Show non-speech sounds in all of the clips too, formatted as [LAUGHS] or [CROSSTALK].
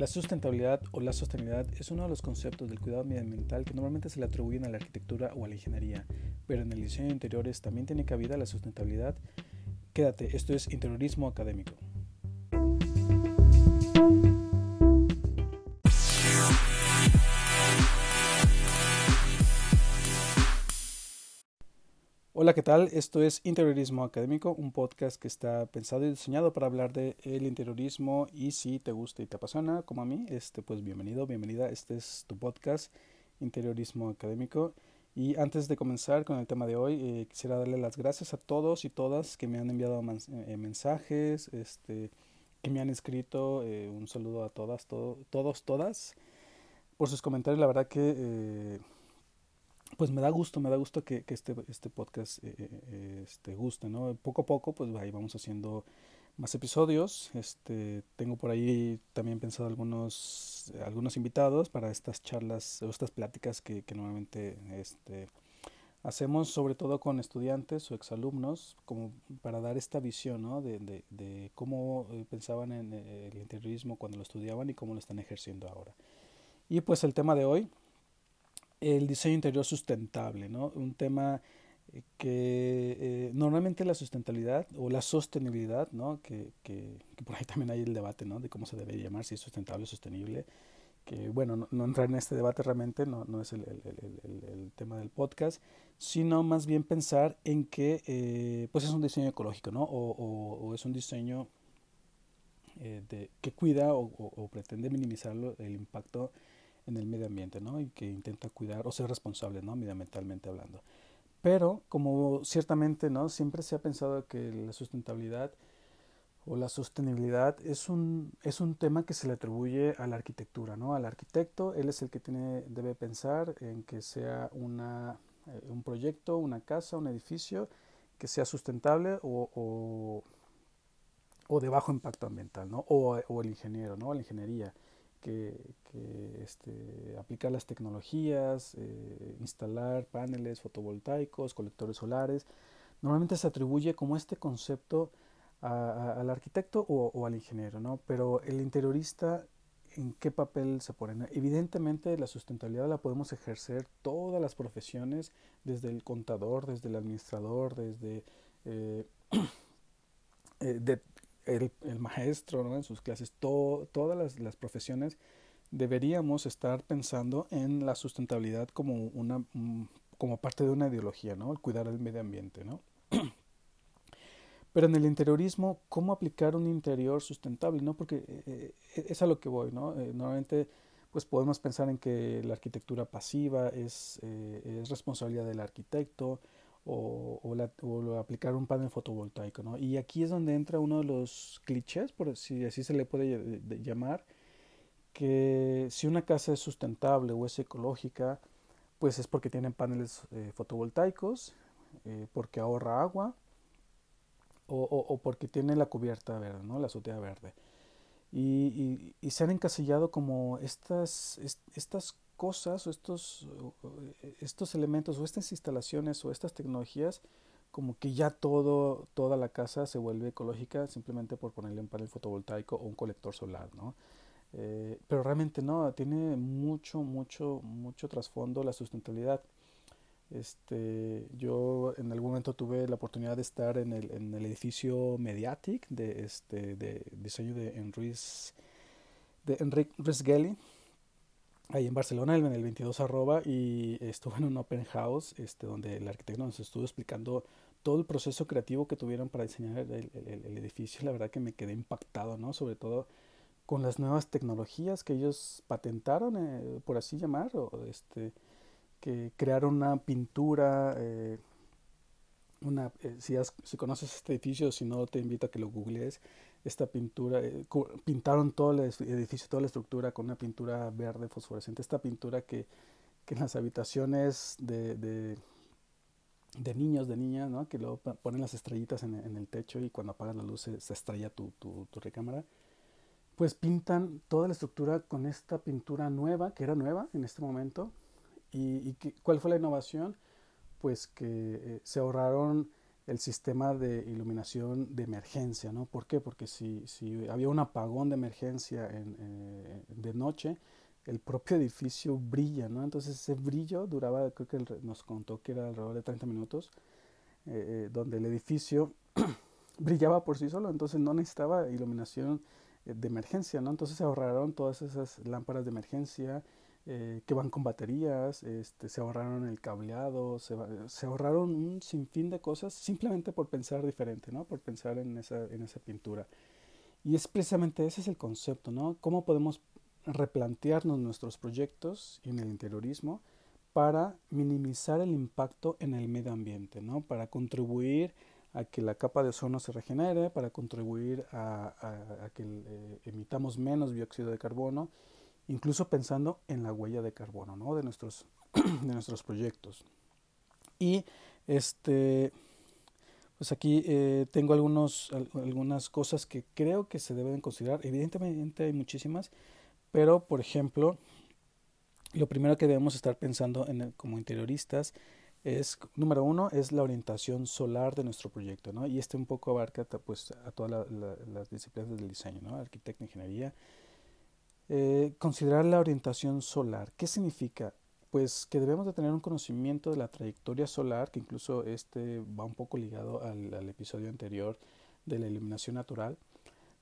La sustentabilidad o la sostenibilidad es uno de los conceptos del cuidado medioambiental que normalmente se le atribuyen a la arquitectura o a la ingeniería, pero en el diseño de interiores también tiene cabida la sustentabilidad. Quédate, esto es interiorismo académico. Hola, ¿qué tal? Esto es Interiorismo Académico, un podcast que está pensado y diseñado para hablar de el interiorismo y si te gusta y te apasiona, como a mí, este pues bienvenido, bienvenida, este es tu podcast Interiorismo Académico. Y antes de comenzar con el tema de hoy, eh, quisiera darle las gracias a todos y todas que me han enviado eh, mensajes, este, que me han escrito, eh, un saludo a todas, todos, todas, por sus comentarios, la verdad que pues me da gusto, me da gusto que, este, este podcast eh, eh, este, guste, ¿no? Poco a poco, pues ahí vamos haciendo más episodios. Este, tengo por ahí también pensado algunos, algunos invitados para estas charlas o estas pláticas que, que normalmente este, hacemos, sobre todo con estudiantes o exalumnos, como para dar esta visión, ¿no? De, de, de cómo eh, pensaban en el interiorismo cuando lo estudiaban y cómo lo están ejerciendo ahora. Y pues el tema de hoy el diseño interior sustentable, ¿no? Un tema eh, que eh, normalmente la sustentabilidad o la sostenibilidad, ¿no? Que, que, por ahí también hay el debate, ¿no? De cómo se debe llamar, si es sustentable o sostenible. Que bueno, no, entrar en este debate realmente, no, no es el, el, el, tema del podcast, sino más bien pensar en que eh, pues es un diseño ecológico, ¿no? O, o, o es un diseño de, que cuida o, o pretende minimizar el impacto en el medio ambiente, ¿no? Y que intenta cuidar o ser responsable, ¿no? Medioambientalmente hablando. Pero, como ciertamente, ¿no? Siempre se ha pensado que la sustentabilidad o la sostenibilidad es un, es un tema que se le atribuye a la arquitectura, ¿no? Al arquitecto, él es el que tiene, debe pensar en que sea una, eh, un proyecto, una casa, un edificio que sea sustentable o, o, o de bajo impacto ambiental, ¿no? O, o el ingeniero, ¿no? La ingeniería que, este, aplicar las tecnologías, eh, instalar paneles fotovoltaicos, colectores solares. Normalmente se atribuye como este concepto al arquitecto o, al ingeniero, ¿no? Pero el interiorista, ¿en qué papel se pone? Evidentemente la sustentabilidad la podemos ejercer todas las profesiones, desde el contador, desde el administrador, desde eh, [CLEARS THROAT] eh, el, maestro ¿no? en sus clases, todas las, las, profesiones, deberíamos estar pensando en la sustentabilidad como, una, mm, como parte de una ideología, ¿no? el cuidar el medio ambiente. ¿no? [CLEARS THROAT] Pero en el interiorismo, ¿cómo aplicar un interior sustentable? ¿no? Porque eh, eh, es a lo que voy. ¿no? Eh, normalmente pues podemos pensar en que la arquitectura pasiva es, es responsabilidad del arquitecto, o, o, aplicar un panel fotovoltaico. ¿no? Y aquí es donde entra uno de los clichés, por si así se le puede llamar, que si una casa es sustentable o es ecológica, pues es porque tienen paneles eh, fotovoltaicos, eh, porque ahorra agua o, o, porque tiene la cubierta verde, ¿no? la azotea verde. Y, y, se han encasillado como estas, estas cosas o estos, estos elementos o estas instalaciones o estas tecnologías como que ya todo, toda la casa se vuelve ecológica simplemente por ponerle un panel fotovoltaico o un colector solar, ¿no? Eh, pero realmente no, tiene mucho, mucho, mucho trasfondo la sustentabilidad. Este, yo en algún momento tuve la oportunidad de estar en el, en el edificio Mediatic de, este, de diseño de Enrique de Risgelli, ahí en Barcelona, en el 22 arroba, y estuve en un open house este, donde el arquitecto nos estuvo explicando todo el proceso creativo que tuvieron para diseñar el, edificio. La verdad que me quedé impactado, ¿no? Sobre todo con las nuevas tecnologías que ellos patentaron, eh, por así llamar, o este, que crearon una pintura, eh, una, eh, si, si conoces este edificio, si no te invito a que lo googlees, esta pintura, eh, pintaron todo el edificio, toda la estructura con una pintura verde fosforescente, esta pintura que, que en las habitaciones de, de, niños, de niñas, ¿no? que luego ponen las estrellitas en, el techo y cuando apagan la luz se, estrella tu, tu, recámara, pues pintan toda la estructura con esta pintura nueva, que era nueva en este momento, y, y ¿cuál fue la innovación? Pues que eh, se ahorraron el sistema de iluminación de emergencia, ¿no? ¿Por qué? Porque si, si había un apagón de emergencia en, eh, de noche, el propio edificio brilla, ¿no? Entonces ese brillo duraba, creo que nos contó que era alrededor de 30 minutos, eh, eh, donde el edificio [CLEARS THROAT] brillaba por sí solo, entonces no necesitaba iluminación de emergencia, ¿no? Entonces se ahorraron todas esas lámparas de emergencia, eh, que van con baterías, este, se ahorraron el cableado, se, se, ahorraron un sinfín de cosas simplemente por pensar diferente, ¿no? Por pensar en esa, en esa pintura. Y es precisamente ese es el concepto, ¿no? Cómo podemos replantearnos nuestros proyectos en el interiorismo para minimizar el impacto en el medio ambiente, ¿no? Para contribuir a que la capa de ozono se regenere, para contribuir a, a, que eh, emitamos menos dióxido de carbono incluso pensando en la huella de carbono ¿no? de, nuestros, [CLEARS THROAT] de nuestros proyectos. Y este, pues aquí eh, tengo algunos, algunas cosas que creo que se deben considerar. Evidentemente hay muchísimas, pero por ejemplo, lo primero que debemos estar pensando en como interioristas es, número uno, es la orientación solar de nuestro proyecto, ¿no? Y este un poco abarca pues, a todas las disciplinas del diseño, ¿no? Arquitecto, ingeniería, eh, considerar la orientación solar. ¿Qué significa? Pues que debemos de tener un conocimiento de la trayectoria solar, que incluso este va un poco ligado al, episodio anterior de la iluminación natural,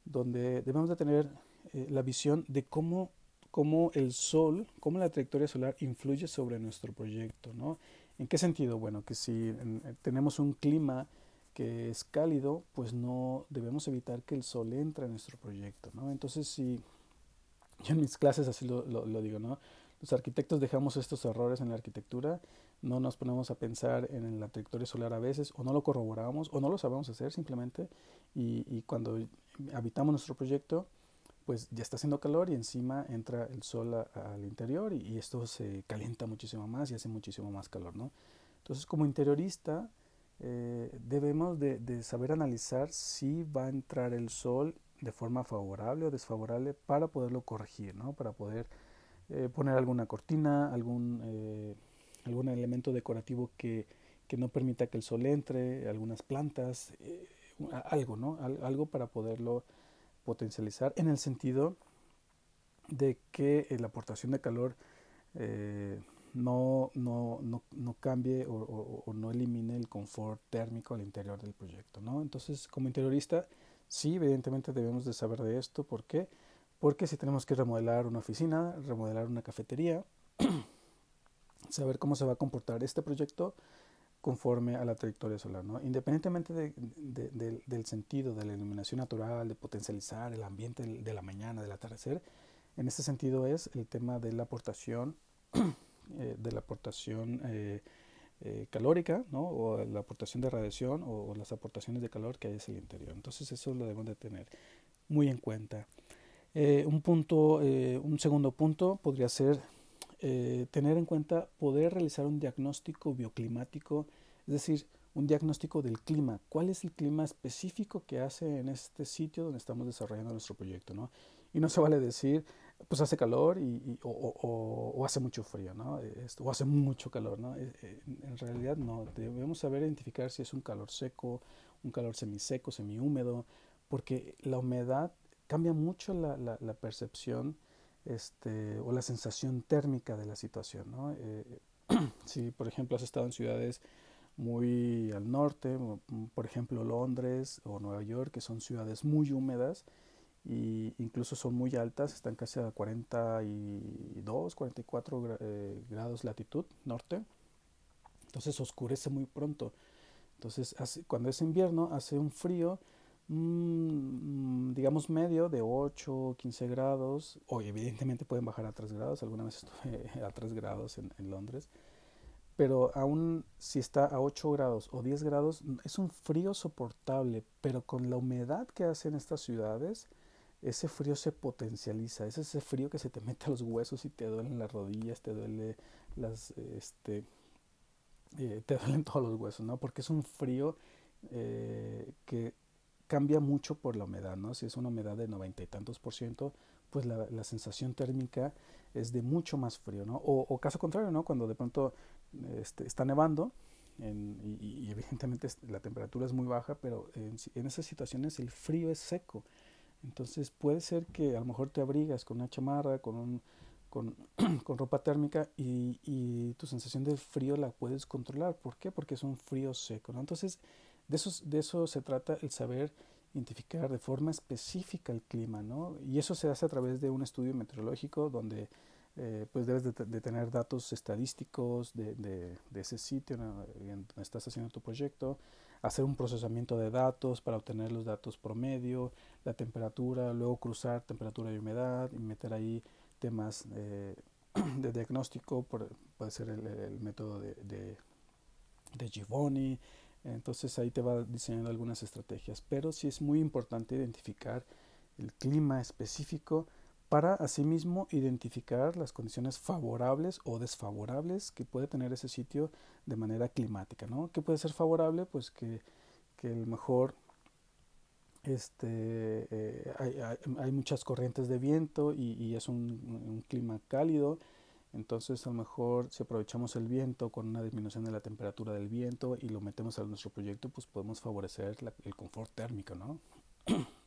donde debemos de tener eh, la visión de cómo, cómo el sol, cómo la trayectoria solar influye sobre nuestro proyecto, ¿no? ¿En qué sentido? Bueno, que si tenemos un clima que es cálido, pues no debemos evitar que el sol entre en nuestro proyecto, ¿no? Entonces, si yo en mis clases así lo, lo, digo, ¿no? Los arquitectos dejamos estos errores en la arquitectura, no nos ponemos a pensar en la trayectoria solar a veces, o no lo corroboramos, o no lo sabemos hacer simplemente, y, y cuando habitamos nuestro proyecto, pues ya está haciendo calor y encima entra el sol al interior y, esto se calienta muchísimo más y hace muchísimo más calor, ¿no? Entonces, como interiorista, eh, debemos de, de, saber analizar si va a entrar el sol de forma favorable o desfavorable para poderlo corregir, ¿no? para poder eh, poner alguna cortina, algún, eh, algún elemento decorativo que, que, no permita que el sol entre, algunas plantas, eh, algo, ¿no? algo para poderlo potencializar en el sentido de que la aportación de calor no, no, no, no, cambie o, o, no elimine el confort térmico al interior del proyecto. ¿no? Entonces, como interiorista, Sí, evidentemente debemos de saber de esto. ¿Por qué? Porque si tenemos que remodelar una oficina, remodelar una cafetería, [CLEARS THROAT] saber cómo se va a comportar este proyecto conforme a la trayectoria solar. ¿no? Independientemente del sentido de la iluminación natural, de potencializar el ambiente de la mañana, del atardecer, en este sentido es el tema de la aportación, [CLEARS THROAT] eh, de la aportación eh, eh, calórica, ¿no? o la aportación de radiación o, las aportaciones de calor que hay hacia el interior. Entonces eso lo debemos de tener muy en cuenta. Eh, un punto, eh, un segundo punto podría ser tener en cuenta poder realizar un diagnóstico bioclimático, es decir, un diagnóstico del clima. ¿Cuál es el clima específico que hace en este sitio donde estamos desarrollando nuestro proyecto? ¿no? Y no se vale decir, pues hace calor y, o, hace mucho frío, ¿no? o hace mucho calor, ¿no? Eh, eh, en realidad no, debemos saber identificar si es un calor seco, un calor semiseco, semihúmedo, porque la humedad cambia mucho la, la, percepción este, o la sensación térmica de la situación, ¿no? Eh, [CLEARS THROAT] si, por ejemplo, has estado en ciudades muy al norte, por ejemplo Londres o Nueva York, que son ciudades muy húmedas, y incluso son muy altas, están casi a 42, 44 eh, grados latitud norte, entonces oscurece muy pronto. Entonces cuando es invierno hace un frío, mm, digamos medio, de 8, 15 grados, o evidentemente pueden bajar a 3 grados, alguna vez estuve [LAUGHS] a 3 grados en, en Londres, pero aún si está a 8 grados o 10 grados, es un frío soportable, pero con la humedad que hacen estas ciudades, ese frío se potencializa, es ese frío que se te [LAUGHS] mete a los huesos y te duelen las rodillas, te duele las, este, eh, te duelen todos los huesos, ¿no? Porque es un frío eh, que cambia mucho por la humedad, ¿no? Si es una humedad de noventa y tantos por ciento, pues la, la, sensación térmica es de mucho más frío, ¿no? O, o, caso contrario, ¿no? Cuando de pronto este, está nevando y, evidentemente la temperatura es muy baja, pero en, en, esas situaciones el frío es seco. Entonces puede ser que a lo mejor te abrigas con una chamarra, con, un, con, [CLEARS THROAT] con ropa térmica y, y, tu sensación de frío la puedes controlar. ¿Por qué? Porque es un frío seco. ¿no? Entonces de eso, de eso se trata el saber identificar de forma específica el clima. ¿no? Y eso se hace a través de un estudio meteorológico donde eh, pues debes de, tener datos estadísticos de, de, de ese sitio donde estás haciendo tu proyecto, hacer un procesamiento de datos para obtener los datos promedio, la temperatura, luego cruzar temperatura y humedad y meter ahí temas eh, [CLEARS THROAT] de diagnóstico, puede ser el, método de, de, de Givoni, entonces ahí te va diseñando algunas estrategias, pero sí es muy importante identificar el clima específico para asimismo identificar las condiciones favorables o desfavorables que puede tener ese sitio de manera climática, ¿no? ¿Qué puede ser favorable? Pues que, que el mejor este, eh, hay, hay, muchas corrientes de viento y, y es un, un, clima cálido, entonces a lo mejor si aprovechamos el viento con una disminución de la temperatura del viento y lo metemos a nuestro proyecto, pues podemos favorecer el confort térmico, ¿no? [CLEARS THROAT]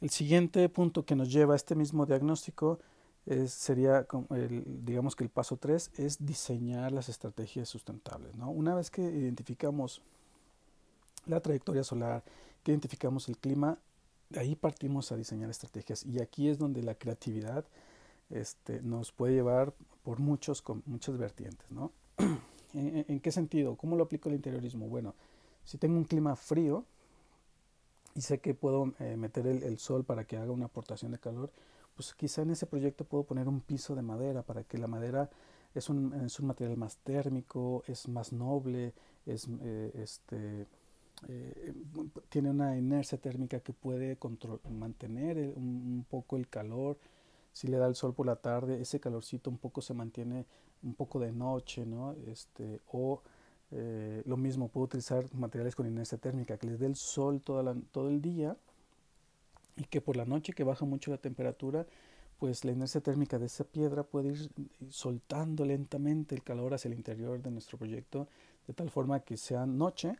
El siguiente punto que nos lleva a este mismo diagnóstico es, sería, el, digamos que el paso 3 es diseñar las estrategias sustentables. ¿no? Una vez que identificamos la trayectoria solar, que identificamos el clima, de ahí partimos a diseñar estrategias. Y aquí es donde la creatividad este, nos puede llevar por muchos, con muchas vertientes. ¿no? [CLEARS THROAT] ¿En, ¿En, qué sentido? ¿Cómo lo aplico el interiorismo? Bueno, si tengo un clima frío, y sé que puedo eh, meter el, el, sol para que haga una aportación de calor, pues quizá en ese proyecto puedo poner un piso de madera para que la madera es un, es un material más térmico, es más noble, es, eh, este, eh, tiene una inercia térmica que puede control, mantener el, un, un, poco el calor. Si le da el sol por la tarde, ese calorcito un poco se mantiene un poco de noche, ¿no? Este, o eh, lo mismo, puedo utilizar materiales con inercia térmica, que les dé el sol todo el día y que por la noche que baja mucho la temperatura, pues la inercia térmica de esa piedra puede ir soltando lentamente el calor hacia el interior de nuestro proyecto, de tal forma que sea noche,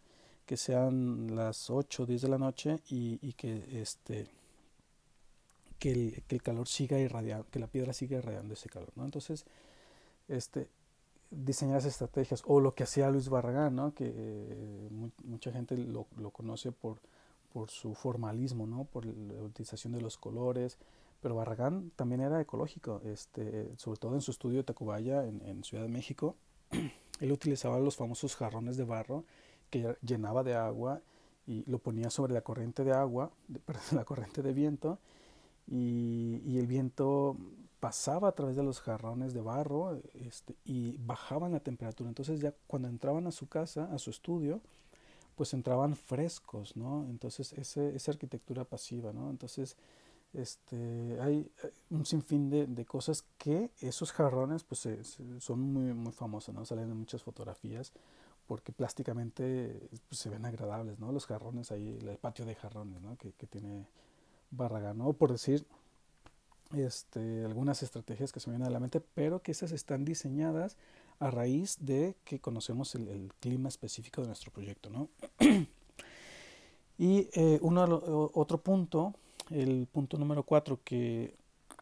que sean las 8 o 10 de la noche y, que este el, que el, calor siga irradiando, que la piedra siga irradiando ese calor, ¿no? Entonces, este, diseñar esas estrategias o lo que hacía Luis Barragán, ¿no? que eh, mucha gente lo, lo, conoce por, por su formalismo, ¿no? por la utilización de los colores, pero Barragán también era ecológico, este, sobre todo en su estudio de Tacubaya en, en Ciudad de México, [CLEARS THROAT] él utilizaba los famosos jarrones de barro que llenaba de agua y lo ponía sobre la corriente de agua, de, [LAUGHS] perdón, la corriente de viento, y, y el viento pasaba a través de los jarrones de barro este, y bajaban la temperatura. Entonces ya cuando entraban a su casa, a su estudio, pues entraban frescos, ¿no? Entonces ese, esa arquitectura pasiva, ¿no? Entonces este, hay un sinfín de, de cosas que esos jarrones pues se, se, son muy, muy famosos, ¿no? Salen en muchas fotografías porque plásticamente pues, se ven agradables, ¿no? Los jarrones ahí, el patio de jarrones, ¿no? Que, que tiene Barragán, ¿no? Por decir, este, algunas estrategias que se me vienen a la mente, pero que esas están diseñadas a raíz de que conocemos el, clima específico de nuestro proyecto. ¿no? [CLEARS THROAT] y eh, uno, otro punto, el punto número cuatro, que,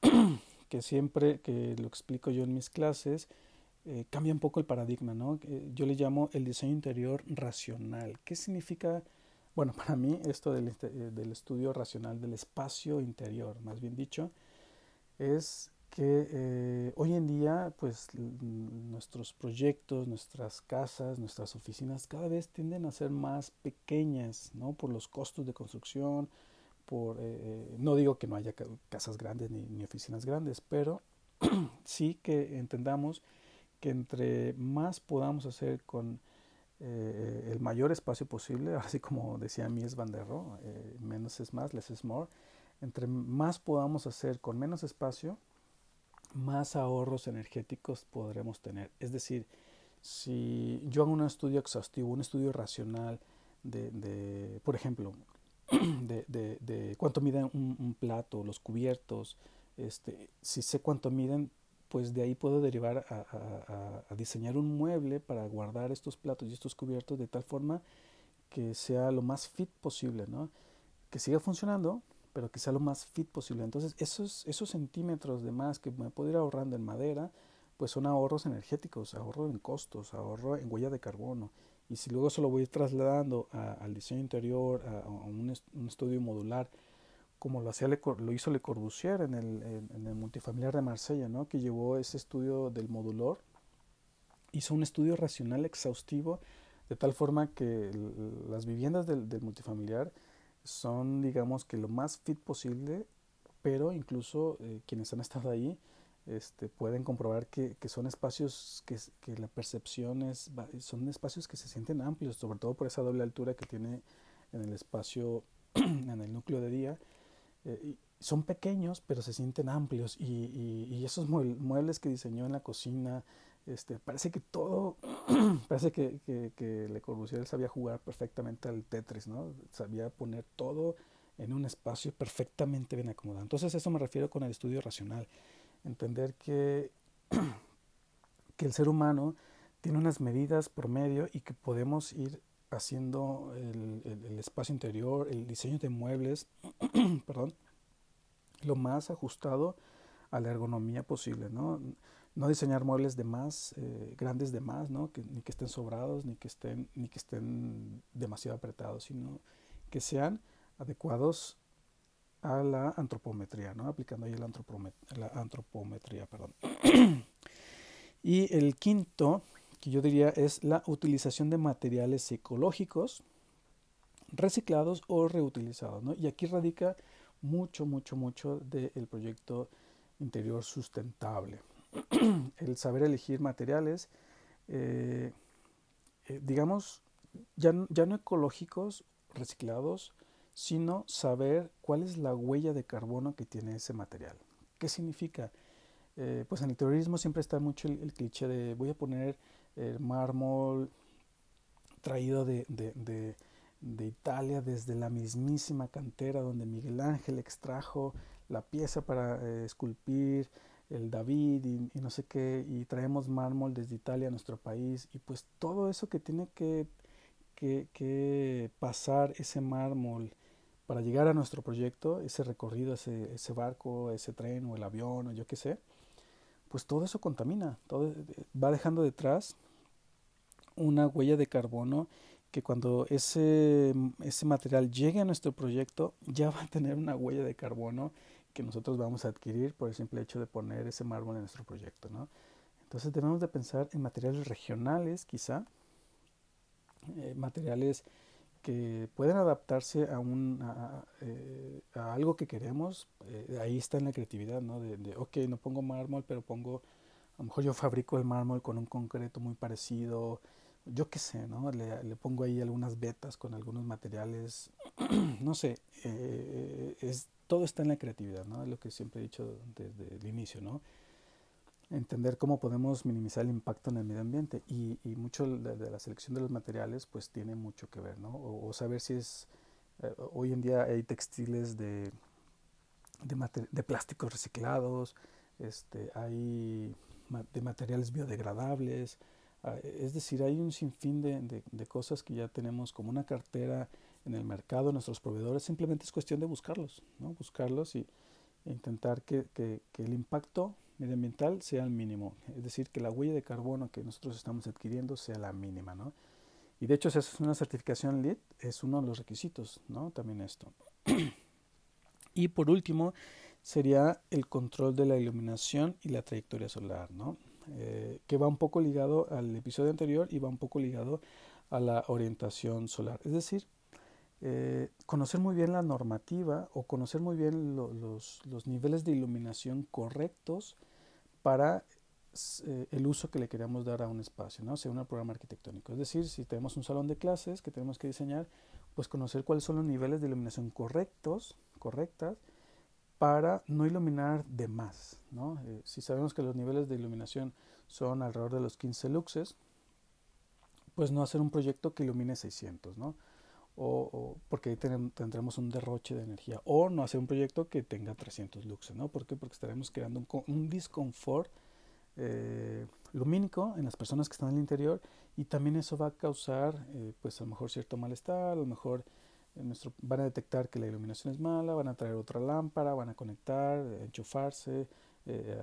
[CLEARS THROAT] que siempre que lo explico yo en mis clases, eh, cambia un poco el paradigma. ¿no? yo le llamo el diseño interior racional. ¿Qué significa? Bueno, [LAUGHS] para mí esto del, eh, del estudio racional del espacio interior, más bien dicho, es que eh, hoy en día pues nuestros proyectos, nuestras casas, nuestras oficinas cada vez tienden a ser más pequeñas, ¿no? Por los costos de construcción, por, eh, eh no digo que no haya casas grandes ni, oficinas grandes, pero [CLEARS THROAT] sí que entendamos que entre más podamos hacer con el mayor espacio posible, [LAUGHS] así como decía Mies van menos es más, less is more, entre más podamos hacer con menos espacio, más ahorros energéticos podremos tener. Es decir, si yo hago un estudio exhaustivo, un estudio racional de, por ejemplo, [CLEARS THROAT] de, cuánto mide un, plato, los cubiertos, este, si sé cuánto miden, pues de ahí puedo derivar a, diseñar un mueble para guardar estos platos y estos cubiertos de tal forma que sea lo más fit posible, ¿no? Que siga funcionando, pero sea lo más fit posible. Entonces, esos, esos centímetros de más que me puedo ir ahorrando en madera, pues son ahorros energéticos, ahorro en costos, ahorro en huella de carbono. Y si luego se lo voy trasladando al diseño interior, a, un, estudio modular, como lo, hacía lo hizo Le Corbusier en el, en, el multifamiliar de Marsella, ¿no? que llevó ese estudio del modular, hizo un estudio racional exhaustivo, de tal forma que las viviendas del, del multifamiliar son, digamos, que lo más fit posible, pero incluso eh, quienes han estado ahí, este, pueden comprobar que, que son espacios que, que, la percepción es, son espacios que se sienten amplios, sobre todo por esa doble altura que tiene en el espacio, [CLEARS THROAT] en el núcleo de día. Eh, son pequeños, pero se sienten amplios y, y, esos muebles que diseñó en la cocina, este, parece que todo, [CLEARS THROAT] parece que, que, que, Le Corbusier sabía jugar perfectamente al Tetris, ¿no? Sabía poner todo en un espacio perfectamente bien acomodado. Entonces, eso me refiero con el estudio racional entender que, [CLEARS THROAT] que el ser humano tiene unas medidas por medio y que podemos ir haciendo el, el, espacio interior, el diseño de muebles, [CLEARS THROAT] perdón, lo más ajustado a la ergonomía posible, ¿no? No diseñar muebles de más, eh, grandes de más, ¿no? Ni que estén sobrados, ni que estén, ni que estén demasiado apretados, sino que sean adecuados a la antropometría, ¿no? aplicando ahí la, la antropometría. Perdón. [CLEARS THROAT] y el quinto, que yo diría, es la utilización de materiales ecológicos reciclados o reutilizados. ¿no? Y aquí radica mucho, mucho, mucho del proyecto interior sustentable. [CLEARS THROAT] el saber elegir materiales, eh, eh, digamos, ya, ya no ecológicos, reciclados, sino saber cuál es la huella de carbono que tiene ese material. ¿Qué significa? Eh, pues en el terrorismo siempre está mucho el, cliché de voy a poner el mármol traído de, de, de, Italia desde la mismísima cantera donde Miguel Ángel extrajo la pieza para esculpir el David y, no sé qué, y traemos mármol desde Italia a nuestro país, y pues todo eso que tiene que, que, que pasar ese mármol para llegar a nuestro proyecto, ese recorrido, ese, ese barco, ese tren o el avión o yo qué sé, pues todo eso contamina, todo va dejando detrás una huella de carbono que cuando ese, ese material llegue a nuestro proyecto ya va a tener una huella de carbono que nosotros vamos a adquirir por el simple hecho de poner ese mármol en nuestro proyecto. ¿no? Entonces debemos de pensar en materiales regionales quizá, eh, materiales que pueden adaptarse a, un, a, eh, algo que queremos, eh, ahí está en la creatividad, ¿no? De, de, ok, no pongo mármol, pero pongo, a lo mejor yo fabrico el mármol con un concreto muy parecido, yo qué sé, ¿no? Le, le pongo ahí algunas vetas con algunos materiales, [CLEARS THROAT] no sé, eh, es, todo está en la creatividad, ¿no? Es lo que siempre he dicho desde el inicio, ¿no? entender cómo podemos minimizar el impacto en el medio ambiente y, y mucho de, la selección de los materiales pues tiene mucho que ver, ¿no? O, saber si es, eh, hoy en día hay textiles de, de, de plásticos reciclados, este, hay de materiales biodegradables, ah, es decir, hay un sinfín de, de, cosas que ya tenemos como una cartera en el mercado, nuestros proveedores, simplemente es cuestión de buscarlos, ¿no? Buscarlos y intentar que, que, que el impacto medioambiental sea el mínimo, es decir, que la huella de carbono que nosotros estamos adquiriendo sea la mínima, ¿no? Y de hecho, si es una certificación LEED, es uno de los requisitos, ¿no? También esto. [CLEARS THROAT] y por último, sería el control de la iluminación y la trayectoria solar, ¿no? Eh, que va un poco ligado al episodio anterior y va un poco ligado a la orientación solar. Es decir, eh, conocer muy bien la normativa o conocer muy bien los, los, niveles de iluminación correctos para eh, el uso que le queremos dar a un espacio, ¿no? sea un programa arquitectónico. Es decir, si tenemos un salón de clases que tenemos que diseñar, pues conocer cuáles son los niveles de iluminación correctos, correctas, para no iluminar de más. ¿no? Eh, si sabemos que los niveles de iluminación son alrededor de los 15 luxes, pues no hacer un proyecto que ilumine 600, ¿no? O, porque ahí tendremos un derroche de energía. O no hacer un proyecto que tenga 300 luxes, ¿no? ¿Por qué? Porque estaremos creando un, un disconfort eh, lumínico en las personas que están en el interior y también eso va a causar eh, pues a lo mejor cierto malestar, a lo mejor nuestro, van a detectar que la iluminación es mala, van a traer otra lámpara, van a conectar, enchufarse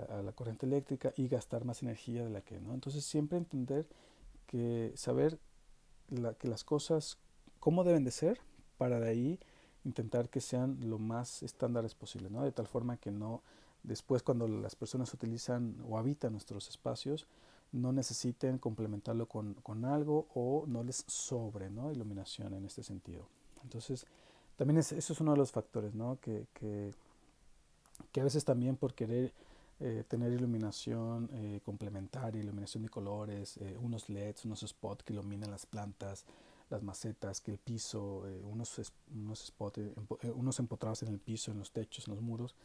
a, la corriente eléctrica y gastar más energía de la que no. Entonces siempre entender que saber que las cosas, cómo deben de ser, para de ahí intentar que sean lo más estándares posible, ¿no? De tal forma que no, después cuando las personas utilizan o habitan nuestros espacios, no necesiten complementarlo con, con algo o no les sobre, ¿no? Iluminación en este sentido. Entonces, también eso es uno de los factores, ¿no? Que, que, que a veces también por querer eh, tener iluminación eh, complementaria, iluminación de colores, eh, unos LEDs, unos spots que iluminen las plantas, las macetas, que el piso, unos, unos spots, unos empotrados en el piso, en los techos, en los muros,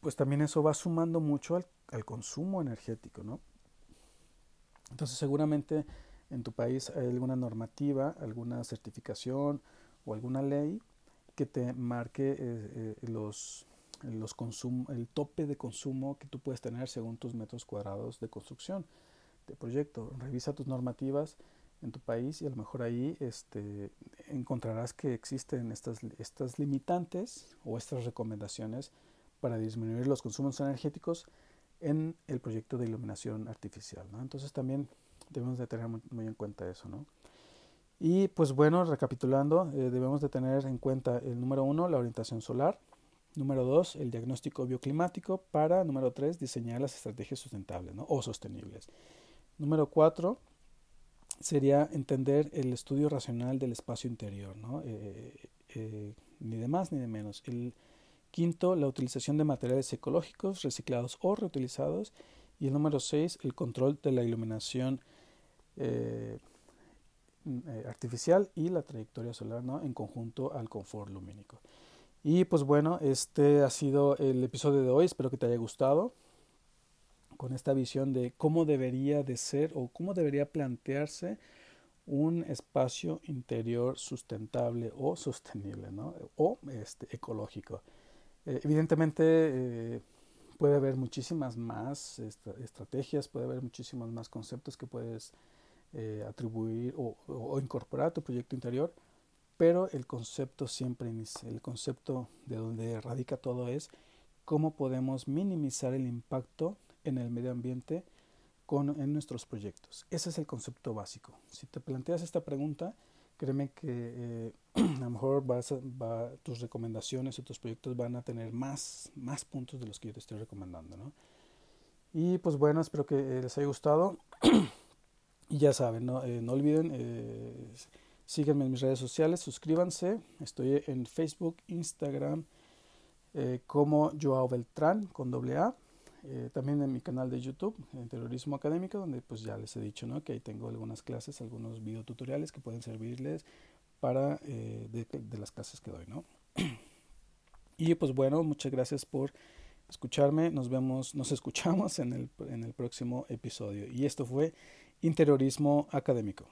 pues también eso va sumando mucho al, al consumo energético, ¿no? Entonces seguramente en tu país hay alguna normativa, alguna certificación o alguna ley que te marque los los el tope de consumo que tú puedes tener según tus metros cuadrados de construcción de proyecto. Revisa tus normativas en tu país y a lo mejor ahí este, encontrarás que existen estas, estas limitantes o estas recomendaciones para disminuir los consumos energéticos en el proyecto de iluminación artificial. ¿no? Entonces también debemos de tener muy, en cuenta eso. ¿no? Y pues bueno, recapitulando, eh, debemos de tener en cuenta el número uno, la orientación solar, Número dos, el diagnóstico bioclimático para, número tres, diseñar las estrategias sustentables o sostenibles. Número cuatro, sería entender el estudio racional del espacio interior, ¿no? Eh, eh, ni de más ni de menos. El quinto, la utilización de materiales ecológicos, reciclados o reutilizados. Y el número seis, el control de la iluminación eh, artificial y la trayectoria solar ¿no? en conjunto al confort lumínico. Y pues bueno, este ha sido el episodio de hoy, espero que te haya gustado con esta visión de cómo debería de ser o cómo debería plantearse un espacio interior sustentable o sostenible. O este, ecológico. Eh, evidentemente eh, puede haber muchísimas más estrategias, puede haber muchísimos más conceptos que puedes eh, atribuir o, o, incorporar a tu proyecto interior, pero el concepto siempre, el concepto de donde radica todo es cómo podemos minimizar el impacto en el medio ambiente con, en nuestros proyectos. Ese es el concepto básico. Si te planteas esta pregunta, créeme que eh, [CLEARS THROAT] a lo mejor vas tus recomendaciones o tus proyectos van a tener más, más puntos de los que yo te estoy recomendando. ¿no? Y pues bueno, espero que les haya gustado. [CLEARS THROAT] y ya saben, no, eh, no olviden eh, en mis redes sociales, suscríbanse. Estoy en Facebook, Instagram, eh, como Joao Beltrán con doble A. Eh, también en mi canal de YouTube, en Terrorismo Académico, donde pues ya les he dicho ¿no? que ahí tengo algunas clases, algunos videotutoriales que pueden servirles para eh, de, las clases que doy. ¿no? [CLEARS THROAT] y pues bueno, muchas gracias por escucharme. Nos vemos, nos escuchamos en el, en el próximo episodio. Y esto fue Interiorismo Académico.